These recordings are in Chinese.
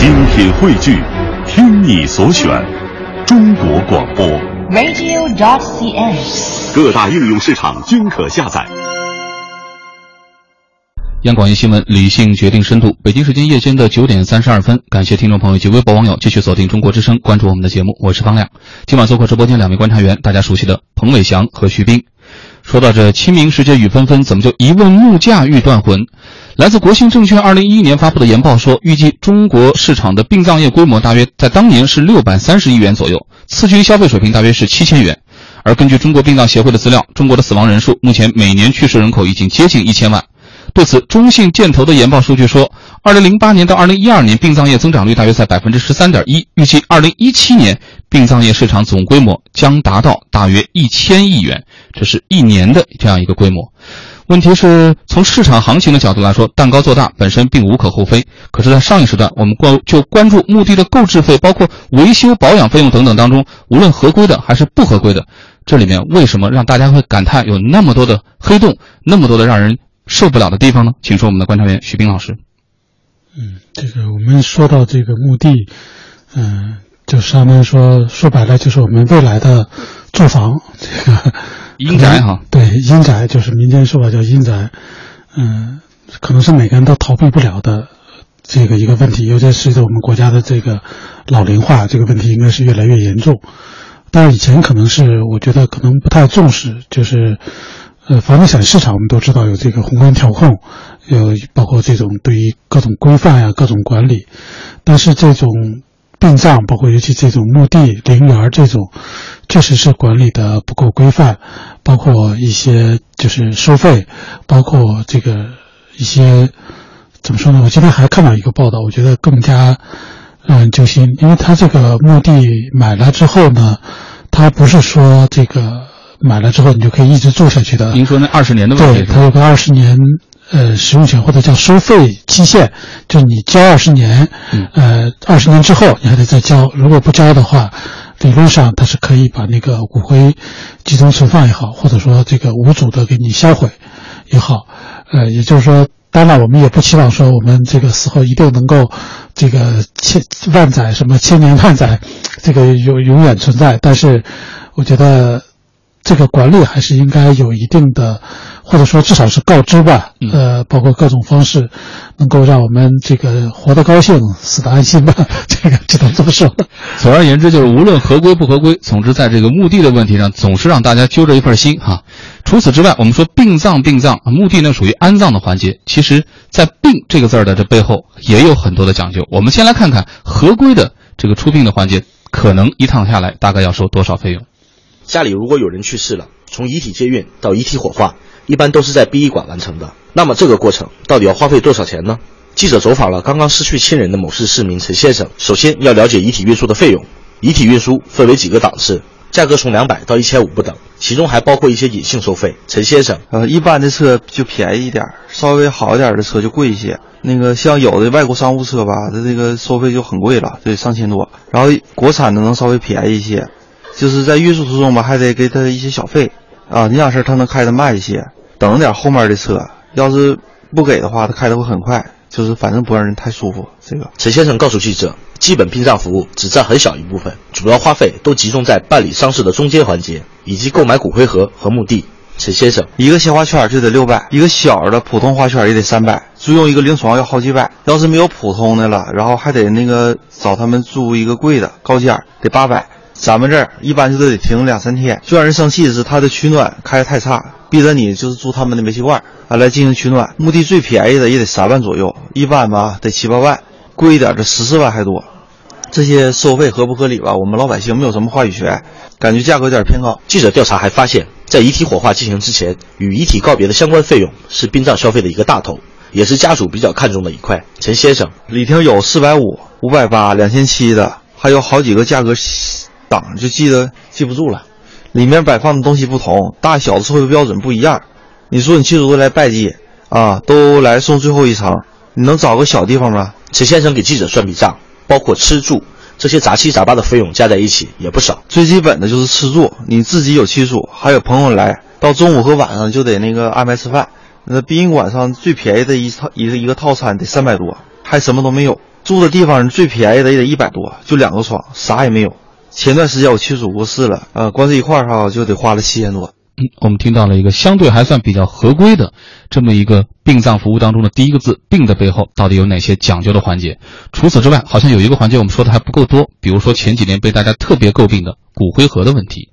精品汇聚，听你所选，中国广播。radio.dot.cn，。各大应用市场均可下载。央广一新闻，理性决定深度。北京时间夜间的九点三十二分，感谢听众朋友及微博网友继续锁定中国之声，关注我们的节目，我是方亮。今晚做客直播间两位观察员，大家熟悉的彭伟翔和徐冰。说到这清明时节雨纷纷，怎么就一问木架欲断魂？来自国信证券二零一一年发布的研报说，预计中国市场的殡葬业规模大约在当年是六百三十亿元左右，次居消费水平大约是七千元。而根据中国殡葬协会的资料，中国的死亡人数目前每年去世人口已经接近一千万。对此，中信建投的研报数据说，二零零八年到二零一二年殡葬业增长率大约在百分之十三点一，预计二零一七年殡葬业市场总规模将达到大约一千亿元，这是一年的这样一个规模。问题是从市场行情的角度来说，蛋糕做大本身并无可厚非。可是，在上一时段，我们关就关注墓地的购置费，包括维修保养费用等等当中，无论合规的还是不合规的，这里面为什么让大家会感叹有那么多的黑洞，那么多的让人受不了的地方呢？请说我们的观察员徐斌老师。嗯，这个我们说到这个墓地，嗯、就相当于说说白了就是我们未来的住房，这个阴宅哈，对阴宅就是民间说法叫阴宅，嗯、可能是每个人都逃避不了的这个一个问题，尤其是随着我们国家的这个老龄化，这个问题应该是越来越严重。但是以前可能是我觉得可能不太重视，就是呃房地产市场我们都知道有这个宏观调控，有包括这种对于各种规范呀、各种管理，但是这种殡葬，包括尤其这种墓地、陵园这种，确实是管理的不够规范，包括一些就是收费，包括这个一些怎么说呢？我今天还看到一个报道，我觉得更加让人揪心，因为他这个墓地买了之后呢，他不是说这个买了之后你就可以一直住下去的，您说那二十年的问题对，是吧？它有个二十年呃使用权或者叫收费期限，就是你交二十年，嗯呃，二十年之后你还得再交，如果不交的话，理论上它是可以把那个骨灰集中存放也好，或者说这个无主的给你销毁也好，呃，也就是说。当然，我们也不期望说我们这个死后一定能够，这个千万载什么千年万载，这个永永远存在。但是，我觉得这个管理还是应该有一定的，或者说至少是告知吧，嗯呃，包括各种方式，能够让我们这个活得高兴，死得安心吧。这个只能这么说。总而言之，就是无论合规不合规，总之在这个墓地的问题上，总是让大家揪着一份心哈。除此之外，我们说殡葬，殡葬墓地呢属于安葬的环节，其实，在“殡”这个字儿的这背后也有很多的讲究。我们先来看看合规的这个出殡的环节，可能一趟下来大概要收多少费用？家里如果有人去世了，从遗体接运到遗体火化，一般都是在殡仪馆完成的。那么这个过程到底要花费多少钱呢？记者走访了刚刚失去亲人的某市市民陈先生，首先要了解遗体运输的费用。遗体运输分为几个档次，价格从两百到一千五不等，其中还包括一些隐性收费。陈先生，呃，一般的车就便宜一点，稍微好一点的车就贵一些。那个像有的外国商务车吧，它这个收费就很贵了，得上千多。然后国产的能稍微便宜一些，就是在运输途中吧，还得给他一些小费啊，那样式儿他能开得慢一些。等着点后面的车，要是不给的话，他开的会很快，就是反正不让人太舒服。这个陈先生告诉记者，基本殡葬服务只占很小一部分，主要花费都集中在办理丧事的中间环节，以及购买骨灰盒和墓地。陈先生，一个鲜花圈就得六百，一个小的普通花圈也得三百，租用一个灵床要好几百。要是没有普通的了，然后还得那个找他们租一个贵的高间儿，得八百。咱们这儿一般就得停两三天。最让人生气的是他的取暖开的太差，逼着你就是租他们的煤气罐啊来进行取暖。墓地最便宜的也得三万左右，一般吧得七八万，贵一点的十四万还多。这些收费合不合理吧？我们老百姓没有什么话语权，感觉价格有点偏高。记者调查还发现，在遗体火化进行之前，与遗体告别的相关费用是殡葬消费的一个大头，也是家属比较看重的一块。陈先生，里头有四百五、五百八、两千七的，还有好几个价格档，就记得记不住了。里面摆放的东西不同，大小的收费标准不一样。你说你亲属都来拜祭啊，都来送最后一程，你能找个小地方吗？陈先生给记者算笔账，包括吃住这些杂七杂八的费用加在一起也不少。最基本的就是吃住，你自己有亲属，还有朋友来，到中午和晚上就得那个安排吃饭。那殡仪馆上最便宜的一套一个一个套餐得三百多，还什么都没有。住的地方最便宜的也得一百多，就两个床，啥也没有。前段时间我去主卧室了，啊，光这一块儿哈就得花了七千多。嗯，我们听到了一个相对还算比较合规的这么一个殡葬服务当中的第一个字“病”的背后到底有哪些讲究的环节？除此之外，好像有一个环节我们说的还不够多，比如说前几年被大家特别诟病的骨灰盒的问题。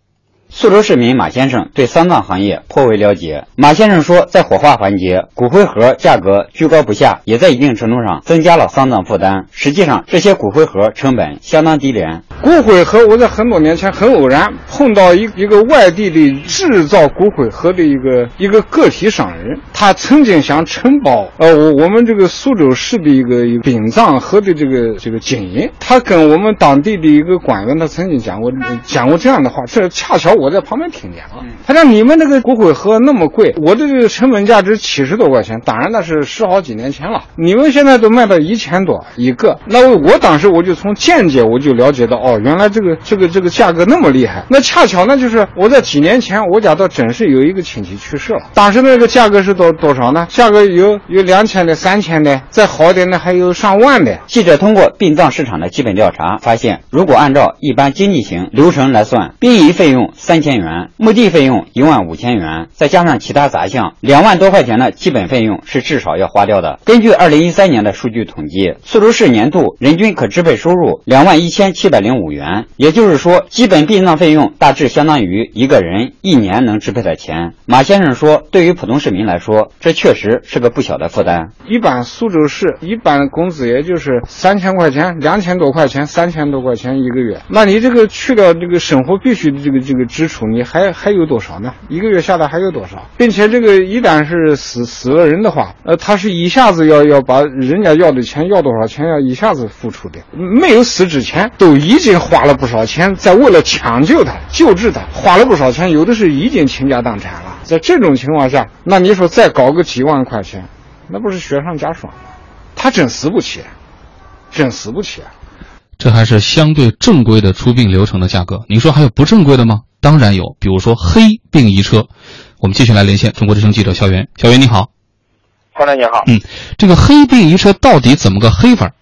苏州市民马先生对丧葬行业颇为了解。马先生说，在火化环节，骨灰盒价格居高不下，也在一定程度上增加了丧葬负担。实际上，这些骨灰盒成本相当低廉。骨灰盒，我在很多年前很偶然碰到一一个外地的制造骨灰盒的一个一个个体商人，他曾经想承包呃我我们这个苏州市的一个殡葬盒的这个这个经营。他跟我们当地的一个官员，他曾经讲过讲过这样的话，这恰巧我在旁边听见了。他说：“你们那个骨灰盒那么贵，我的这个成本价值七十多块钱，当然那是十好几年前了。你们现在都卖到一千多一个，那我我当时我就从间接我就了解到，哦，原来这个这个这个价格那么厉害。那恰巧呢，就是我在几年前，我家倒真是有一个亲戚去世了，当时那个价格是多多少呢？价格有有两千的、三千的，再好点的还有上万的。记者通过殡葬市场的基本调查发现，如果按照一般经济型流程来算，殡仪费用三千元，墓地费用一万五千元，再加上其他杂项，两万多块钱的基本费用是至少要花掉的。根据二零一三年的数据统计，苏州市年度人均可支配收入两万一千七百零五元，也就是说，基本殡葬费用大致相当于一个人一年能支配的钱。马先生说，对于普通市民来说，这确实是个不小的负担。一般苏州市一般工资也就是三千块钱，两千多块钱，三千多块钱一个月。那你这个去掉这个生活必须的这个这个支出，你还还有多少呢？一个月下来还有多少？并且这个一旦是死死了人的话，呃，他是一下子要要把人家要的钱要多少钱要一下子付出的，没有死之前都已经花了不少钱，在为了抢救他、救治他，花了不少钱，有的是已经倾家荡产了。在这种情况下，那你说再搞个几万块钱，那不是雪上加霜吗？他真死不起，真死不起！这还是相对正规的出殡流程的价格。您说还有不正规的吗？当然有，比如说黑殡仪车。我们继续来连线中国之声记者肖源。肖源你好，黄亮你好。嗯，这个黑殡仪车到底怎么个黑法？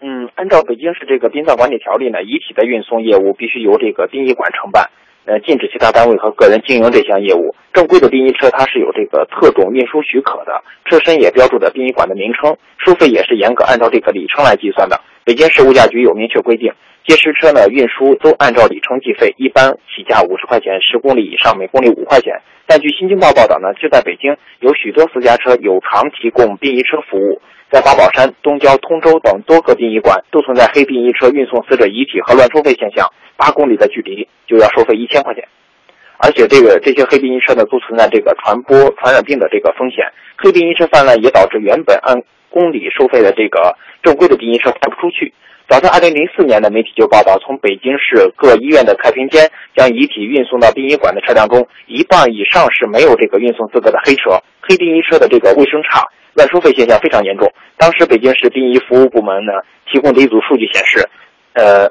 嗯，按照北京市这个殡葬管理条例呢，遗体的运送业务必须由这个殡仪馆承办，呃，禁止其他单位和个人经营这项业务。正规的殡仪车它是有这个特种运输许可的，车身也标注着殡仪馆的名称，收费也是严格按照这个里程来计算的。北京市物价局有明确规定，接尸车呢运输都按照里程计费，一般起价五十块钱，十公里以上每公里五块钱。但据新京报报道呢，就在北京有许多私家车有偿提供殡仪车服务，在八宝山、东郊、通州等多个殡仪馆都存在黑殡仪车运送死者遗体和乱收费现象，八公里的距离就要收费一千块钱。而且这个这些黑殡仪车呢，都存在这个传播传染病的这个风险。黑殡仪车泛滥也导致原本按公里收费的这个正规的殡仪车开不出去。早在2004年的媒体就报道，从北京市各医院的太平间将遗体运送到殡仪馆的车辆中，一半以上是没有这个运送资格的黑车。黑殡仪车的这个卫生差，乱收费现象非常严重。当时北京市殡仪服务部门呢提供的一组数据显示，呃，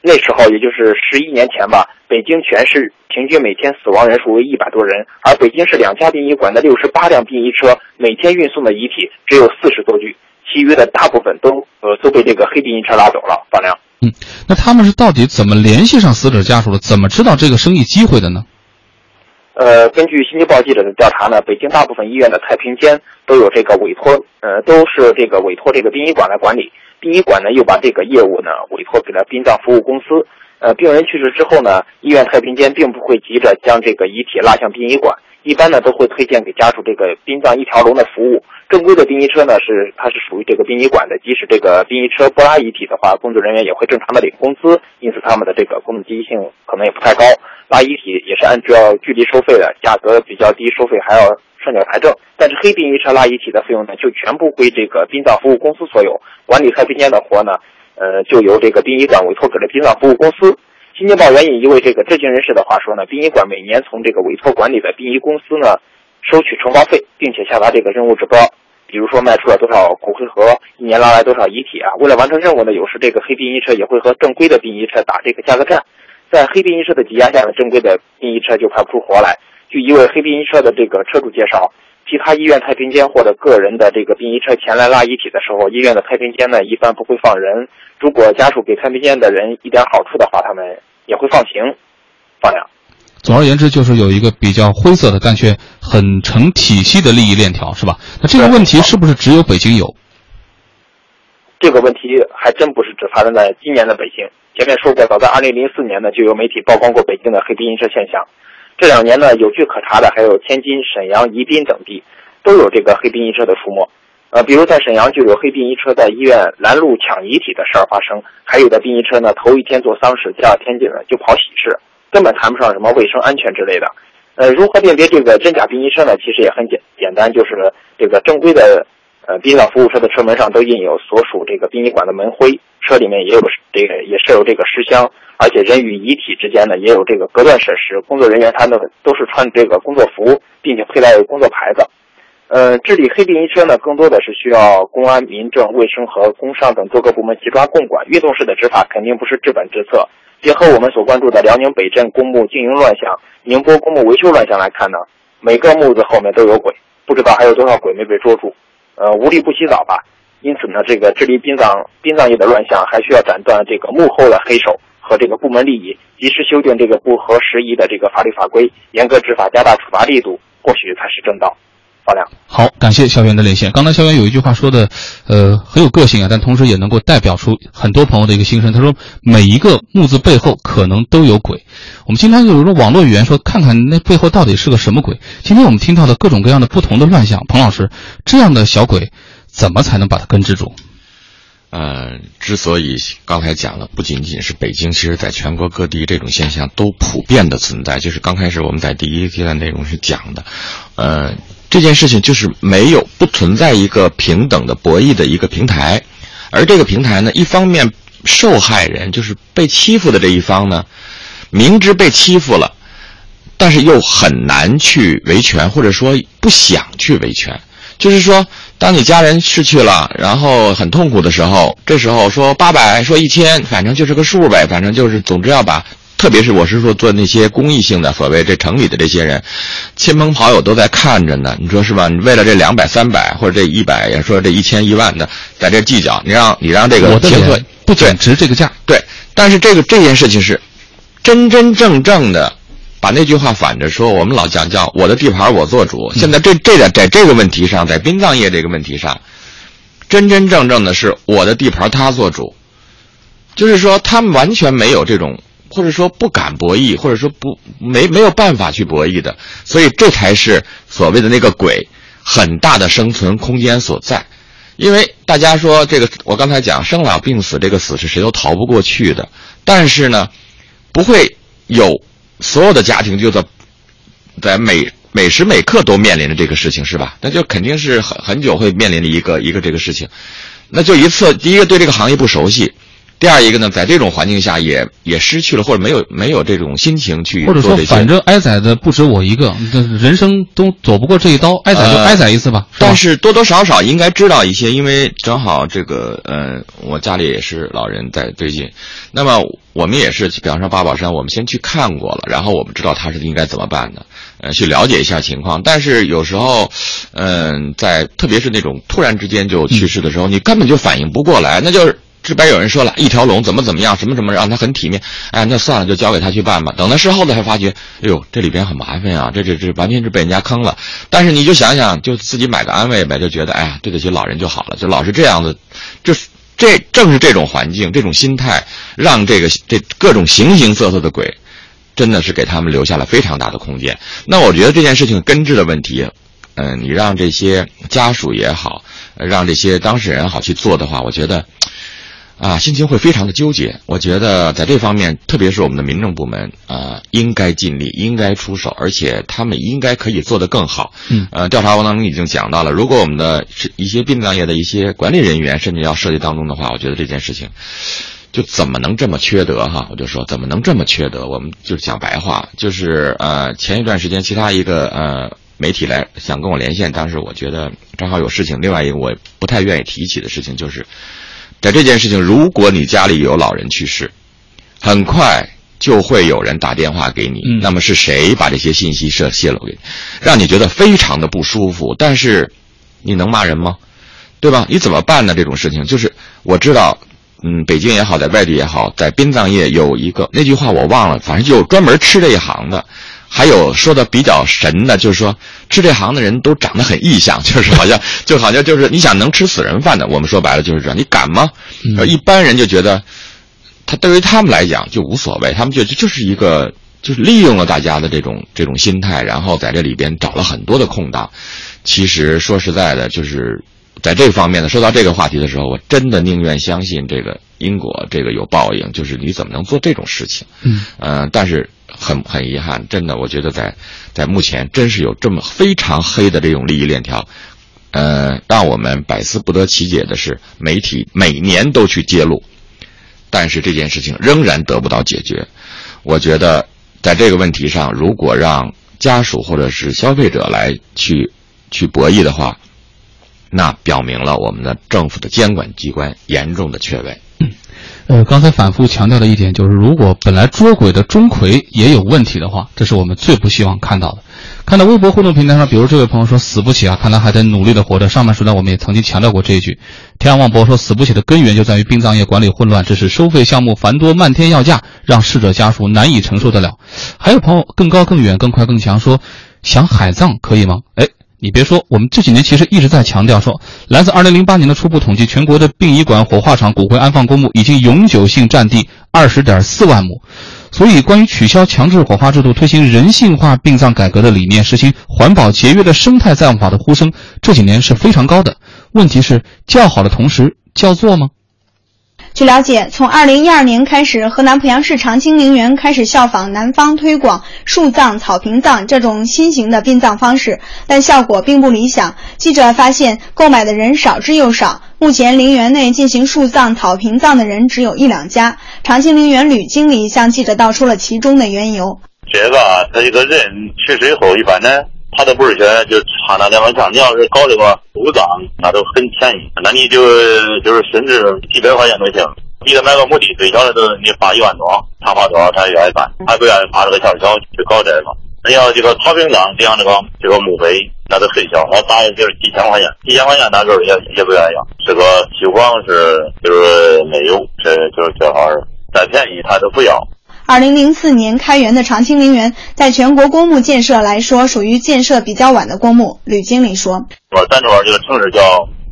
那时候也就是十一年前吧，北京全市平均每天死亡人数为一百多人，而北京市两家殡仪馆的六十八辆殡仪车每天运送的遗体只有四十多具。其余的大部分都呃都被这个黑殡仪车拉走了，方亮。嗯，那他们是到底怎么联系上死者家属的？怎么知道这个生意机会的呢？呃，根据新京报记者的调查呢，北京大部分医院的太平间都有这个委托，呃，都是这个委托这个殡仪馆来管理。殡仪馆呢又把这个业务呢委托给了殡葬服务公司。呃，病人去世之后呢，医院太平间并不会急着将这个遗体拉向殡仪馆。一般呢都会推荐给家属这个殡葬一条龙的服务。正规的殡仪车呢是它是属于这个殡仪馆的，即使这个殡仪车不拉遗体的话，工作人员也会正常的领工资，因此他们的这个工作积极性可能也不太高。拉遗体也是按照距离收费的，价格比较低，收费还要上缴财政。但是黑殡仪车拉遗体的费用呢，就全部归这个殡葬服务公司所有，管理太平间的活呢，呃，就由这个殡仪馆委托给了殡葬服务公司。新京报援引一位这个知情人士的话说呢，殡仪馆每年从这个委托管理的殡仪公司呢收取承包费，并且下达这个任务指标，比如说卖出了多少骨灰盒，一年拉来多少遗体啊。为了完成任务呢，有时这个黑殡仪车也会和正规的殡仪车打这个价格战，在黑殡仪车的挤压下呢，正规的殡仪车就排不出活来。据一位黑殡仪车的这个车主介绍，其他医院太平间或者个人的这个殡仪车前来拉遗体的时候，医院的太平间呢一般不会放人。如果家属给太平间的人一点好处的话，他们也会放行放养。总而言之，就是有一个比较灰色的，但却很成体系的利益链条，是吧？那这个问题是不是只有北京有？这个问题还真不是只发生在今年的北京。前面说过，早在2004年呢，就有媒体曝光过北京的黑殡仪车现象。这两年呢，有据可查的还有天津、沈阳、宜宾等地，都有这个黑殡仪车的出没。呃，比如在沈阳就有黑殡仪车在医院拦路抢遗体的事儿发生，还有的殡仪车呢，头一天做丧事，第二天就就跑喜事，根本谈不上什么卫生安全之类的。呃，如何辨别这个真假殡仪车呢？其实也很简简单，就是这个正规的。呃，殡葬服务车的车门上都印有所属这个殡仪馆的门徽，车里面也有这个也设有这个尸箱，而且人与遗体之间呢也有这个隔断设施，工作人员他们都是穿这个工作服，并且佩戴工作牌子。呃，治理黑殡仪车呢，更多的是需要公安、民政、卫生和工商等多个部门齐抓共管，运动式的执法肯定不是治本之策。结合我们所关注的辽宁北镇公墓经营乱象、宁波公墓维修乱象来看呢，每个墓子后面都有鬼，不知道还有多少鬼没被捉住。呃，无利不起早吧。因此呢，这个治理殡葬殡葬业的乱象，还需要斩断这个幕后的黑手和这个部门利益，及时修订这个不合时宜的这个法律法规，严格执法，加大处罚力度，或许才是正道。方亮，好，感谢校园的连线。刚才校园有一句话说的，呃，很有个性啊，但同时也能够代表出很多朋友的一个心声。他说，每一个木字背后可能都有鬼。我们经常有一种网络语言说，看看那背后到底是个什么鬼。今天我们听到的各种各样的不同的乱象，彭老师，这样的小鬼，怎么才能把它根治住？呃，之所以刚才讲了，不仅仅是北京，其实在全国各地这种现象都普遍的存在。就是刚开始我们在第一阶段内容是讲的，呃。这件事情就是没有不存在一个平等的博弈的一个平台，而这个平台呢，一方面受害人就是被欺负的这一方呢，明知被欺负了，但是又很难去维权，或者说不想去维权。就是说，当你家人失去了，然后很痛苦的时候，这时候说八百，说一千，反正就是个数呗，反正就是，总之要把。特别是我是说做那些公益性的，所谓这城里的这些人，亲朋好友都在看着呢，你说是吧？你为了这两百、三百或者这一百，也说这一千、一万的，在这计较，你让你让这个天客不减值这个价，对。但是这个这件事情是真真正正的，把那句话反着说，我们老讲叫我的地盘我做主。现在这这点在这个问题上，在殡葬业这个问题上，真真正正的是我的地盘他做主，就是说他们完全没有这种。或者说不敢博弈，或者说不没没有办法去博弈的，所以这才是所谓的那个鬼很大的生存空间所在。因为大家说这个，我刚才讲生老病死这个死是谁都逃不过去的，但是呢，不会有所有的家庭就在在每每时每刻都面临着这个事情，是吧？那就肯定是很很久会面临的一个一个这个事情。那就一次，第一个对这个行业不熟悉。第二一个呢，在这种环境下也也失去了或者没有没有这种心情去或者说反正挨宰的不止我一个，人生都走不过这一刀，挨宰就挨宰一次吧。但是多多少少应该知道一些，因为正好这个呃，我家里也是老人在最近，那么我们也是，比方说八宝山，我们先去看过了，然后我们知道他是应该怎么办的，呃，去了解一下情况。但是有时候，嗯，在特别是那种突然之间就去世的时候，你根本就反应不过来，那就是。这边有人说了一条龙怎么怎么样，什么什么让他很体面，哎，那算了，就交给他去办吧。等到事后呢，才发觉，哎呦，这里边很麻烦啊，这这这完全是被人家坑了。但是你就想想，就自己买个安慰呗，就觉得哎呀，对得起老人就好了，就老是这样子。这这正是这种环境，这种心态，让这个这各种形形色色的鬼，真的是给他们留下了非常大的空间。那我觉得这件事情根治的问题，嗯，你让这些家属也好，让这些当事人好去做的话，我觉得。啊，心情会非常的纠结。我觉得在这方面，特别是我们的民政部门啊，应该尽力，应该出手，而且他们应该可以做得更好。嗯，呃，调查过程当中已经讲到了，如果我们的是一些殡葬业的一些管理人员甚至要涉及当中的话，我觉得这件事情就怎么能这么缺德哈？我就说怎么能这么缺德？我们就讲白话，就是呃，前一段时间其他一个呃媒体来想跟我连线，当时我觉得正好有事情。另外一个我不太愿意提起的事情就是。在这件事情，如果你家里有老人去世，很快就会有人打电话给你。嗯那么是谁把这些信息泄泄露给你，让你觉得非常的不舒服？但是你能骂人吗？对吧？你怎么办呢？这种事情就是我知道，嗯，北京也好，在外地也好，在殡葬业有一个那句话我忘了，反正就有专门吃这一行的。还有说的比较神的，就是说吃这行的人都长得很异象，就是好像就好像就是你想能吃死人饭的，我们说白了就是这样，你敢吗？呃一般人就觉得，他对于他们来讲就无所谓，他们觉得就是一个就是利用了大家的这种这种心态，然后在这里边找了很多的空档。其实说实在的，就是在这方面呢，说到这个话题的时候，我真的宁愿相信这个因果，这个有报应。就是你怎么能做这种事情？嗯，呃，但是很很遗憾，真的，我觉得在在目前真是有这么非常黑的这种利益链条。呃，让我们百思不得其解的是，媒体每年都去揭露，但是这件事情仍然得不到解决。我觉得在这个问题上，如果让家属或者是消费者来去去博弈的话，那表明了我们的政府的监管机关严重的缺位。呃，刚才反复强调的一点就是，如果本来捉鬼的钟馗也有问题的话，这是我们最不希望看到的。看到微博互动平台上，比如这位朋友说死不起啊，看来还得努力的活着。上半时段我们也曾经强调过这一句。天阳望博说死不起的根源就在于殡葬业管理混乱，这是收费项目繁多，漫天要价，让逝者家属难以承受得了。还有朋友更高更远更快更强说，想海葬可以吗？哎。你别说，我们这几年其实一直在强调说，来自2008年的初步统计，全国的殡仪馆、火化场骨灰安放公墓已经永久性占地20.4万亩。所以，关于取消强制火化制度、推行人性化殡葬改革的理念、实行环保节约的生态葬法的呼声，这几年是非常高的。问题是，叫好的同时叫座吗？据了解，从二零一二年开始，河南濮阳市长青陵园开始效仿南方推广树葬、草坪葬这种新型的殡葬方式，但效果并不理想。记者发现，购买的人少之又少。目前，陵园内进行树葬、草坪葬的人只有一两家。长青陵园吕经理向记者道出了其中的缘由。这个他这个人去世后，一般呢，他都不是说就差那两万强。你要是搞这个树葬，那都很便宜，那你就就是甚至几百块钱都行。你得买个墓地，最小的都你花一万多，他花多少他也愿意办，他不愿意花这个小小去搞这个。你要这个草坪葬，像这个这个墓碑，那都很小，那大约就是几千块钱，几千块钱那时候也也不愿意要。这个希望是就是没有，这就是最好是再便宜他都不要。二零零四年开园的长青陵园，在全国公墓建设来说，属于建设比较晚的公墓。吕经理说：“说咱这块这个城市叫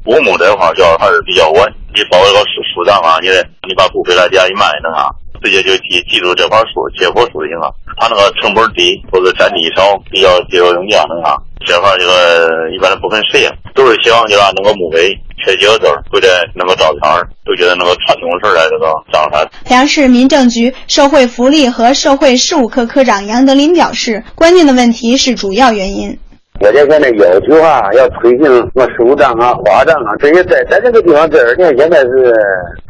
古墓这块叫还是比较晚。你包一个树树葬啊，你得你把骨灰来家一卖那啥，直接就记记住这块树结果树就行了。它那个成本低，或者占地少，比较节约用电那啥。这块这个一般都不分谁，都是希望就让那个墓碑缺几个字，或者那个照片，都觉得那个传统事来这个葬法。”濮阳市民政局社会福利和社会事务科科长杨德林表示，关键的问题是主要原因。国家现在要求啊，要推行什么树葬啊、花账啊，这些在在这个地方这二年现在是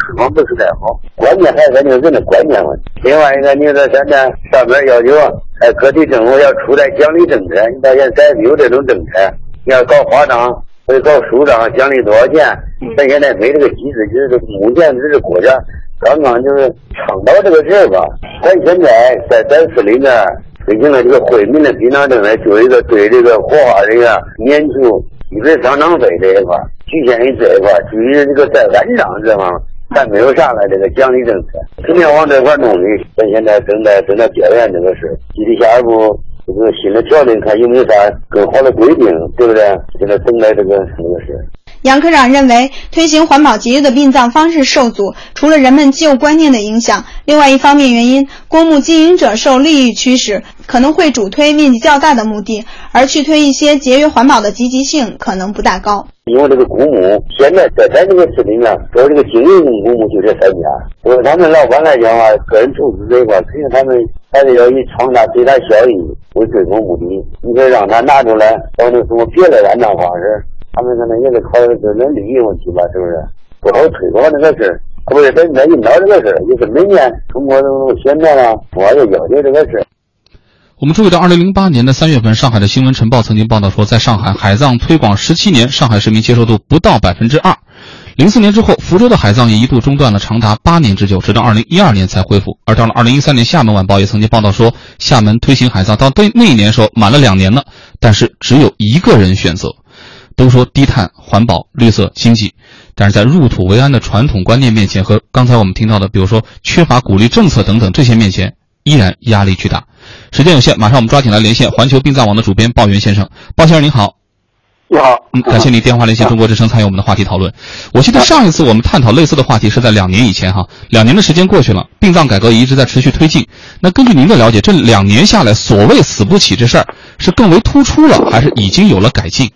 情况不是太好，关键还是咱这个人的观念问题。另外一个，你说现在上面要求，哎，各地政府要出台奖励政策，你发现咱没有这种政策，你要搞花葬或者搞收账，奖励多少钱？咱现在没这个机制，就是目前只是国家刚刚就是倡导这个事儿吧。咱现在在咱市里面。推行了这个惠民的殡葬政策，就一个对这个火化人员免除基本丧葬费这一块，局限于这一块。至于这个在安葬这方，面还没有啥了这个奖励政策，肯定往这块弄的。咱现在正在正在调研这个事，具体下一步这个新的条例，看有没有啥更好的规定，对不对？现在等待这个这个事。杨科长认为，推行环保节约的殡葬方式受阻，除了人们旧观念的影响，另外一方面原因，公墓经营者受利益驱使，可能会主推面积较大的墓地，而去推一些节约环保的积极性可能不大高。因为这个公墓现在在咱这个市里面，做这个经营公墓就这三家，就是他们老板来讲啊，个人投资这一块，肯定他们还是要以创造最大效益为最终目的。你说让他拿出来搞成什么别的安葬方式？他们可能也得考虑个人利益问题吧，是不是？不好推广这个事儿，不是在在引导这个事儿，也是每年通过这种宣传啊，我要要求这个事儿。我们注意到，二零零八年的三月份，上海的新闻晨报曾经报道说，在上海海葬推广十七年，上海市民接受度不到百分之二。零四年之后，福州的海葬也一度中断了长达八年之久，直到二零一二年才恢复。而到了二零一三年，厦门晚报也曾经报道说，厦门推行海葬到那那一年时候满了两年了，但是只有一个人选择。都说低碳、环保、绿色、经济，但是在入土为安的传统观念面前，和刚才我们听到的，比如说缺乏鼓励政策等等这些面前，依然压力巨大。时间有限，马上我们抓紧来连线环球殡葬网的主编鲍源先生。鲍先生您好。你好，嗯，感谢您电话连线中国之声参与我们的话题讨论。我记得上一次我们探讨类似的话题是在两年以前哈，两年的时间过去了，殡葬改革也一直在持续推进。那根据您的了解，这两年下来，所谓死不起这事儿是更为突出了，还是已经有了改进？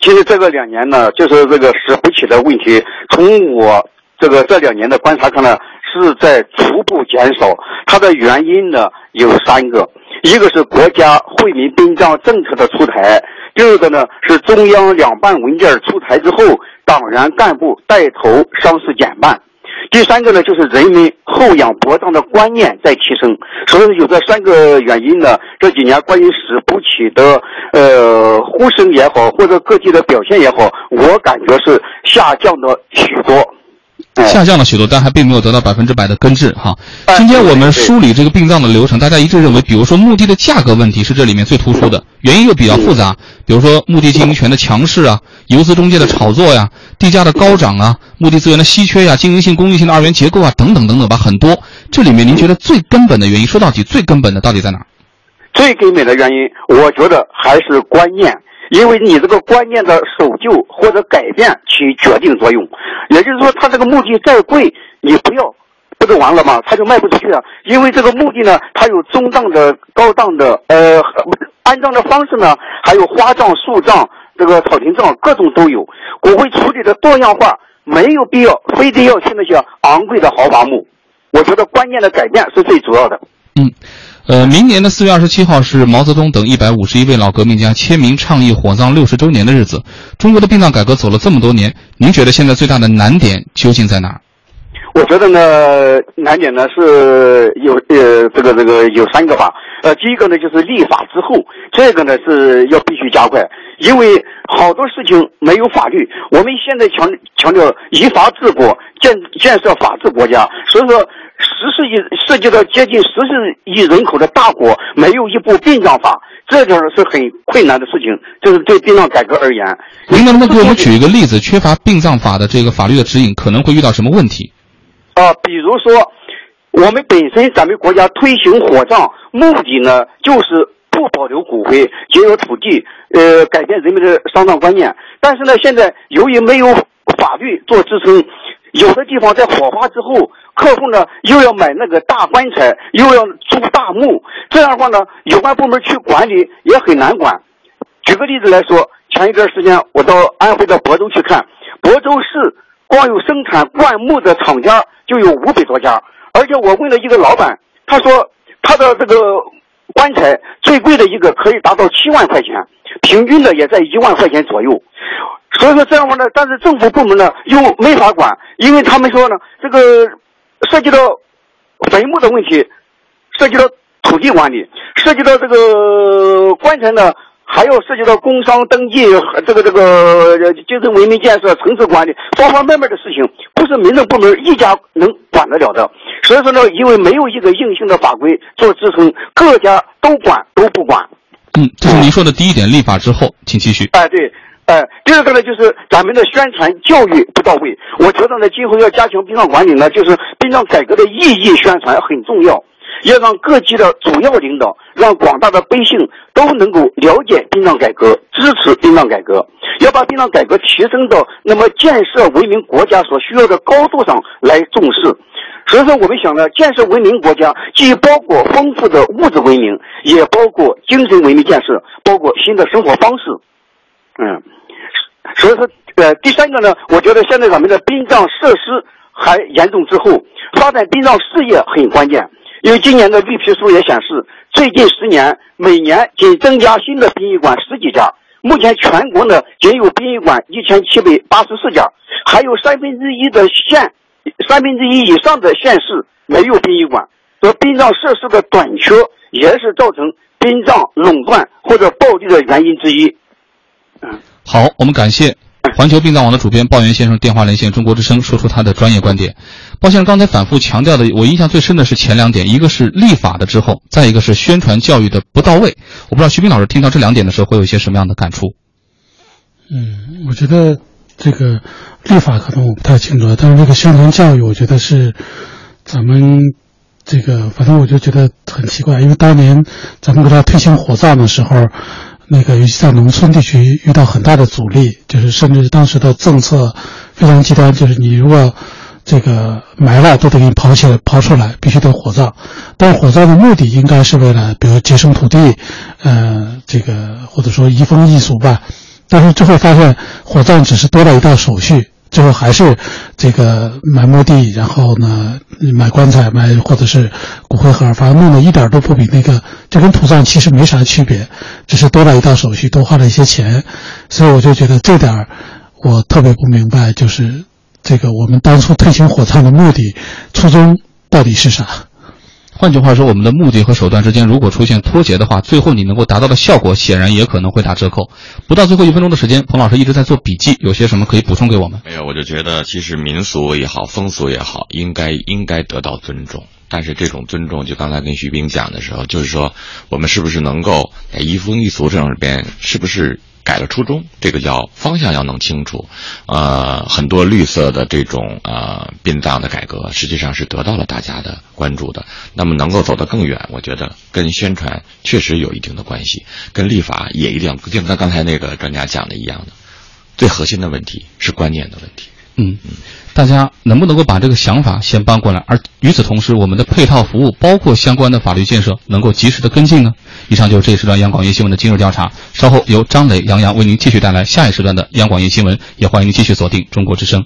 其实这个两年呢，就是这个死不起的问题，从我这个这两年的观察看呢，是在逐步减少。它的原因呢有三个，一个是国家惠民殡葬政策的出台。第二个呢是中央两办文件出台之后，党员干部带头伤势减半；第三个呢就是人民厚养薄葬的观念在提升。所以有这三个原因呢，这几年关于死不起的呃呼声也好，或者各地的表现也好，我感觉是下降了许多。下降了许多，但还并没有得到百分之百的根治哈。今天我们梳理这个殡葬的流程，大家一致认为，比如说墓地的价格问题是这里面最突出的，原因又比较复杂，比如说墓地经营权的强势啊，游资中介的炒作呀，地价的高涨啊，墓地资源的稀缺呀，经营性、公益性的二元结构啊，等等等等吧，很多。这里面您觉得最根本的原因，说到底最根本的到底在哪？最根本的原因，我觉得还是观念。因为你这个观念的守旧或者改变起决定作用，也就是说，他这个墓地再贵，你不要，不就完了吗？他就卖不出去啊。因为这个墓地呢，它有中档的、高档的，呃，安葬的方式呢，还有花葬、树葬、这个草坪葬，各种都有。骨灰处理的多样化，没有必要非得要去那些昂贵的豪华墓。我觉得观念的改变是最主要的。嗯。呃，明年的四月二十七号是毛泽东等一百五十一位老革命家签名倡议火葬六十周年的日子。中国的殡葬改革走了这么多年，您觉得现在最大的难点究竟在哪儿？我觉得呢，难点呢是有呃这个这个有三个吧。呃，第一个呢就是立法之后，这个呢是要必须加快，因为好多事情没有法律。我们现在强强调依法治国，建建设法治国家，所以说。十四亿涉及到接近十四亿人口的大国，没有一部殡葬法，这就是很困难的事情。就是对殡葬改革而言。您能不能给我们举一个例子？缺乏殡葬法的这个法律的指引，可能会遇到什么问题？啊，比如说，我们本身咱们国家推行火葬，目的呢就是不保留骨灰，节约土地，呃，改变人们的丧葬观念。但是呢，现在由于没有法律做支撑。有的地方在火化之后，客户呢又要买那个大棺材，又要租大墓，这样的话呢，有关部门去管理也很难管。举个例子来说，前一段时间我到安徽的亳州去看，亳州市光有生产灌木的厂家就有五百多家，而且我问了一个老板，他说他的这个棺材最贵的一个可以达到七万块钱，平均的也在一万块钱左右。所以说这样的话呢，但是政府部门呢又没法管，因为他们说呢，这个涉及到坟墓的问题，涉及到土地管理，涉及到这个棺材呢，还有涉及到工商登记，这个这个精神文明建设、城市管理方方面面的事情，不是民政部门一家能管得了的。所以说呢，因为没有一个硬性的法规做支撑，各家都管都不管。嗯，这是您说的第一点，立法之后，请继续。哎，对。哎，第二个呢，就是咱们的宣传教育不到位。我觉得呢，今后要加强殡葬管理呢，就是殡葬改革的意义宣传很重要，要让各级的主要领导，让广大的百姓都能够了解殡葬改革，支持殡葬改革，要把殡葬改革提升到那么建设文明国家所需要的高度上来重视。所以说，我们想呢，建设文明国家既包括丰富的物质文明，也包括精神文明建设，包括新的生活方式。嗯。所以说，呃，第三个呢，我觉得现在咱们的殡葬设施还严重滞后，发展殡葬事业很关键。因为今年的绿皮书也显示，最近十年每年仅增加新的殡仪馆十几家，目前全国呢仅有殡仪馆一千七百八十四家，还有三分之一的县，三分之一以上的县市没有殡仪馆，而殡葬设施的短缺也是造成殡葬垄断或者暴利的原因之一。嗯好，我们感谢 环球殡葬网的主编鲍元先生电话连线中国之声，说出他的专业观点。鲍先生刚才反复强调的，我印象最深的是前两点，一个是立法的滞后，再一个是宣传教育的不到位。我不知道徐斌老师听到这两点的时候会有一些什么样的感触？嗯，我觉得这个立法可能我不太清楚，但是这个宣传教育，我觉得是咱们这个，反正我就觉得很奇怪，因为当年咱们国家推行火葬的时候，那个尤其在农村地区遇到很大的阻力，就是甚至当时的政策非常极端，就是你如果这个埋了都得给你刨起来刨出来，必须得火葬。但是火葬的目的应该是为了，比如节省土地，呃，这个或者说移风易俗吧。但是最后发现，火葬只是多了一道手续，最后还是这个买墓地，然后呢买棺材，买或者是骨灰盒，反正弄得一点都不比那个这跟土葬其实没啥区别，只是多了一道手续，多花了一些钱，所以我就觉得这点我特别不明白，就是这个我们当初推行火葬的目的初衷到底是啥？换句话说，我们的目的和手段之间如果出现脱节的话，最后你能够达到的效果显然也可能会打折扣。不到最后一分钟的时间，彭老师一直在做笔记，有些什么可以补充给我们？没有，我就觉得其实民俗也好，风俗也好，应该应该得到尊重。但是这种尊重，就刚才跟徐冰讲的时候，就是说我们是不是能够在移风易俗这种里边，是不是？改了初衷，这个叫方向要弄清楚，呃，很多绿色的这种呃殡葬的改革，实际上是得到了大家的关注的。那么能够走得更远，我觉得跟宣传确实有一定的关系，跟立法也一定，就跟刚才那个专家讲的一样的，最核心的问题是观念的问题。嗯，大家能不能够把这个想法先搬过来？而与此同时，我们的配套服务，包括相关的法律建设，能够及时的跟进呢？以上就是这一时段央广夜新闻的今日调查。稍后由张磊、杨洋为您继续带来下一时段的央广夜新闻，也欢迎您继续锁定中国之声。